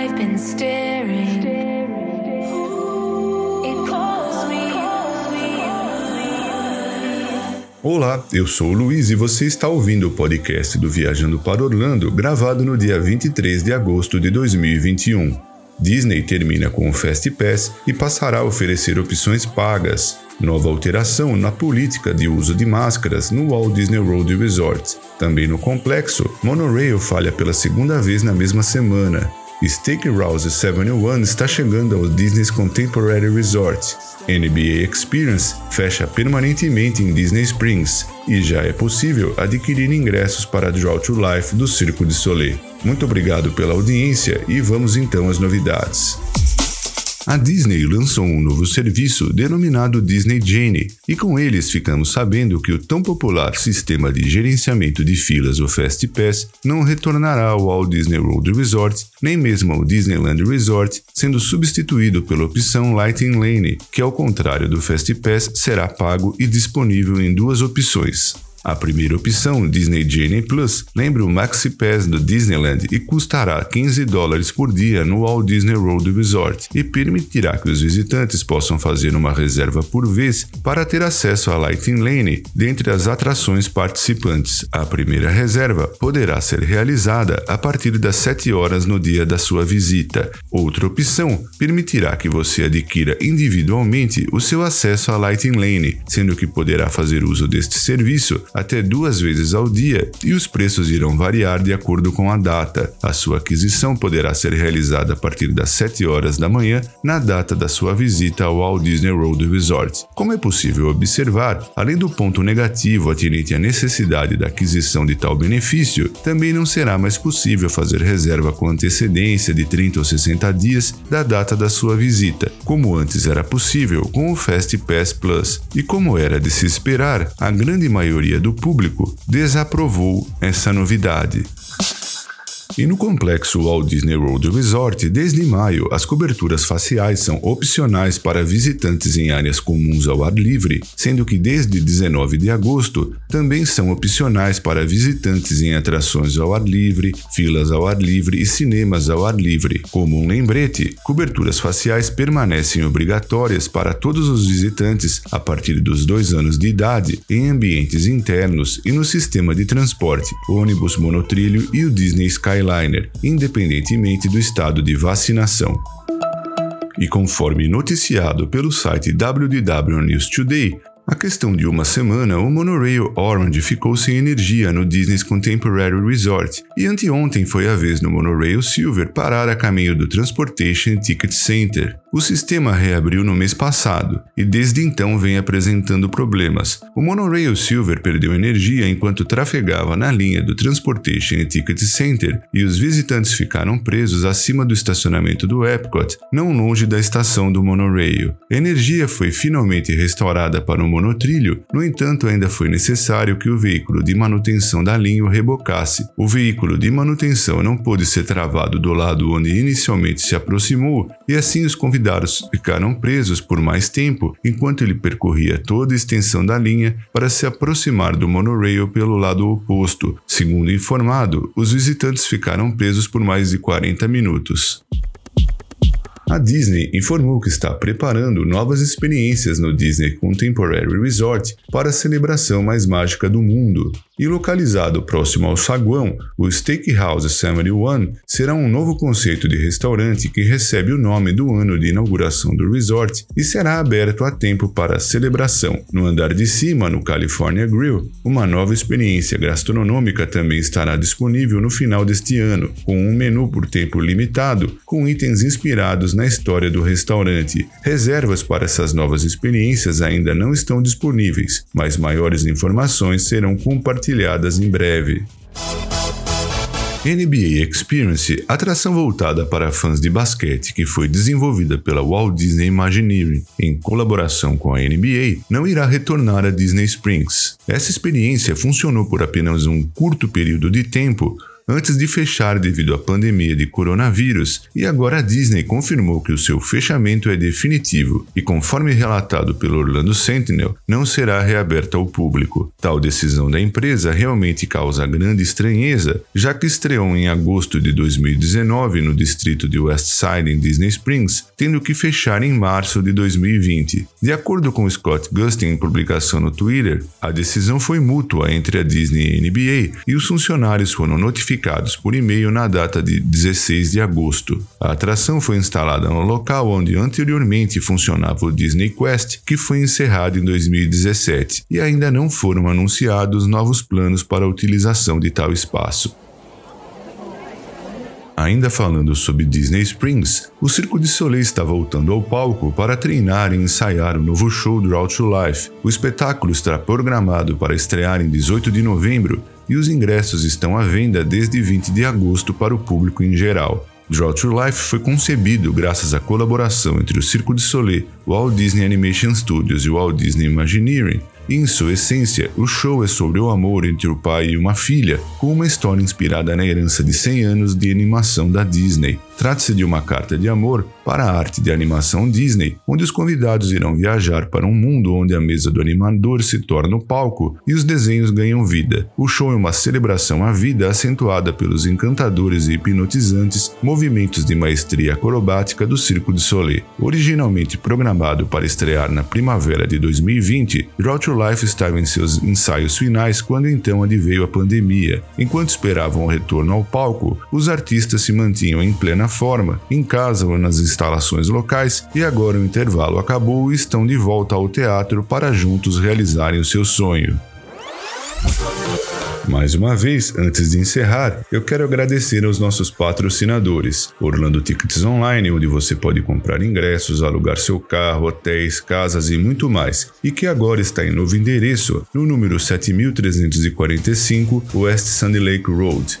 I've been staring. Olá, eu sou o Luiz e você está ouvindo o podcast do Viajando para Orlando, gravado no dia 23 de agosto de 2021. Disney termina com o Fast Pass e passará a oferecer opções pagas. Nova alteração na política de uso de máscaras no Walt Disney World Resort. Também no complexo, Monorail falha pela segunda vez na mesma semana. Steakhouse 71 está chegando ao Disney's Contemporary Resort. NBA Experience fecha permanentemente em Disney Springs e já é possível adquirir ingressos para Draw to Life do Circo de Soleil. Muito obrigado pela audiência e vamos então às novidades. A Disney lançou um novo serviço denominado Disney Genie, e com eles ficamos sabendo que o tão popular sistema de gerenciamento de filas, o Fast Pass, não retornará ao Walt Disney World Resort, nem mesmo ao Disneyland Resort, sendo substituído pela opção Lightning Lane, que ao contrário do Fast Pass será pago e disponível em duas opções. A primeira opção, Disney Genie Plus, lembra o Maxi Pass do Disneyland e custará 15 dólares por dia no Walt Disney World Resort e permitirá que os visitantes possam fazer uma reserva por vez para ter acesso à Lightning Lane dentre as atrações participantes. A primeira reserva poderá ser realizada a partir das 7 horas no dia da sua visita. Outra opção permitirá que você adquira individualmente o seu acesso à Lightning Lane, sendo que poderá fazer uso deste serviço até duas vezes ao dia e os preços irão variar de acordo com a data. A sua aquisição poderá ser realizada a partir das 7 horas da manhã na data da sua visita ao Walt Disney World Resort. Como é possível observar, além do ponto negativo atinente à necessidade da aquisição de tal benefício, também não será mais possível fazer reserva com antecedência de 30 ou 60 dias da data da sua visita, como antes era possível com o Fast Pass Plus. E como era de se esperar, a grande maioria do público desaprovou essa novidade. E no complexo Walt Disney World Resort, desde maio, as coberturas faciais são opcionais para visitantes em áreas comuns ao ar livre, sendo que desde 19 de agosto também são opcionais para visitantes em atrações ao ar livre, filas ao ar livre e cinemas ao ar livre. Como um lembrete, coberturas faciais permanecem obrigatórias para todos os visitantes a partir dos dois anos de idade em ambientes internos e no sistema de transporte, ônibus monotrilho e o Disney Sky Skyliner, independentemente do estado de vacinação. E conforme noticiado pelo site WDW News Today, a questão de uma semana, o monorail Orange ficou sem energia no Disney's Contemporary Resort e anteontem foi a vez no monorail Silver parar a caminho do Transportation Ticket Center. O sistema reabriu no mês passado e desde então vem apresentando problemas. O monorail Silver perdeu energia enquanto trafegava na linha do Transportation Ticket Center e os visitantes ficaram presos acima do estacionamento do Epcot, não longe da estação do monorail. A energia foi finalmente restaurada para o monotrilho, no entanto, ainda foi necessário que o veículo de manutenção da linha o rebocasse. O veículo de manutenção não pôde ser travado do lado onde inicialmente se aproximou e assim os convidados convidados ficaram presos por mais tempo enquanto ele percorria toda a extensão da linha para se aproximar do monorail pelo lado oposto. Segundo informado, os visitantes ficaram presos por mais de 40 minutos. A Disney informou que está preparando novas experiências no Disney Contemporary Resort para a celebração mais mágica do mundo. E localizado próximo ao saguão, o Steakhouse 71 será um novo conceito de restaurante que recebe o nome do ano de inauguração do resort e será aberto a tempo para a celebração. No andar de cima, no California Grill, uma nova experiência gastronômica também estará disponível no final deste ano, com um menu por tempo limitado, com itens inspirados na história do restaurante. Reservas para essas novas experiências ainda não estão disponíveis, mas maiores informações serão compartilhadas em breve. NBA Experience, atração voltada para fãs de basquete que foi desenvolvida pela Walt Disney Imagineering em colaboração com a NBA, não irá retornar a Disney Springs. Essa experiência funcionou por apenas um curto período de tempo antes de fechar devido à pandemia de coronavírus, e agora a Disney confirmou que o seu fechamento é definitivo e, conforme relatado pelo Orlando Sentinel, não será reaberta ao público. Tal decisão da empresa realmente causa grande estranheza, já que estreou em agosto de 2019 no distrito de West Side em Disney Springs, tendo que fechar em março de 2020. De acordo com Scott Gustin em publicação no Twitter, a decisão foi mútua entre a Disney e a NBA e os funcionários foram notificados por e-mail na data de 16 de agosto. A atração foi instalada no local onde anteriormente funcionava o Disney Quest, que foi encerrado em 2017, e ainda não foram anunciados novos planos para a utilização de tal espaço. Ainda falando sobre Disney Springs, o Circo de Soleil está voltando ao palco para treinar e ensaiar o novo show Draw to Life. O espetáculo está programado para estrear em 18 de novembro e os ingressos estão à venda desde 20 de agosto para o público em geral. Draw to Life foi concebido graças à colaboração entre o Circo de Soleil, Walt Disney Animation Studios e Walt Disney Imagineering, em sua essência, o show é sobre o amor entre o pai e uma filha, com uma história inspirada na herança de 100 anos de animação da Disney. Trata-se de uma carta de amor para a arte de animação Disney, onde os convidados irão viajar para um mundo onde a mesa do animador se torna o palco e os desenhos ganham vida. O show é uma celebração à vida acentuada pelos encantadores e hipnotizantes movimentos de maestria acrobática do Circo de Soleil. Originalmente programado para estrear na primavera de 2020, Draw to Life estava em seus ensaios finais quando então adveio a pandemia. Enquanto esperavam o retorno ao palco, os artistas se mantinham em plena forma, em casa ou nas instalações locais, e agora o intervalo acabou e estão de volta ao teatro para juntos realizarem o seu sonho. Mais uma vez, antes de encerrar, eu quero agradecer aos nossos patrocinadores: Orlando Tickets Online, onde você pode comprar ingressos, alugar seu carro, hotéis, casas e muito mais, e que agora está em novo endereço, no número 7345 West Sandy Lake Road.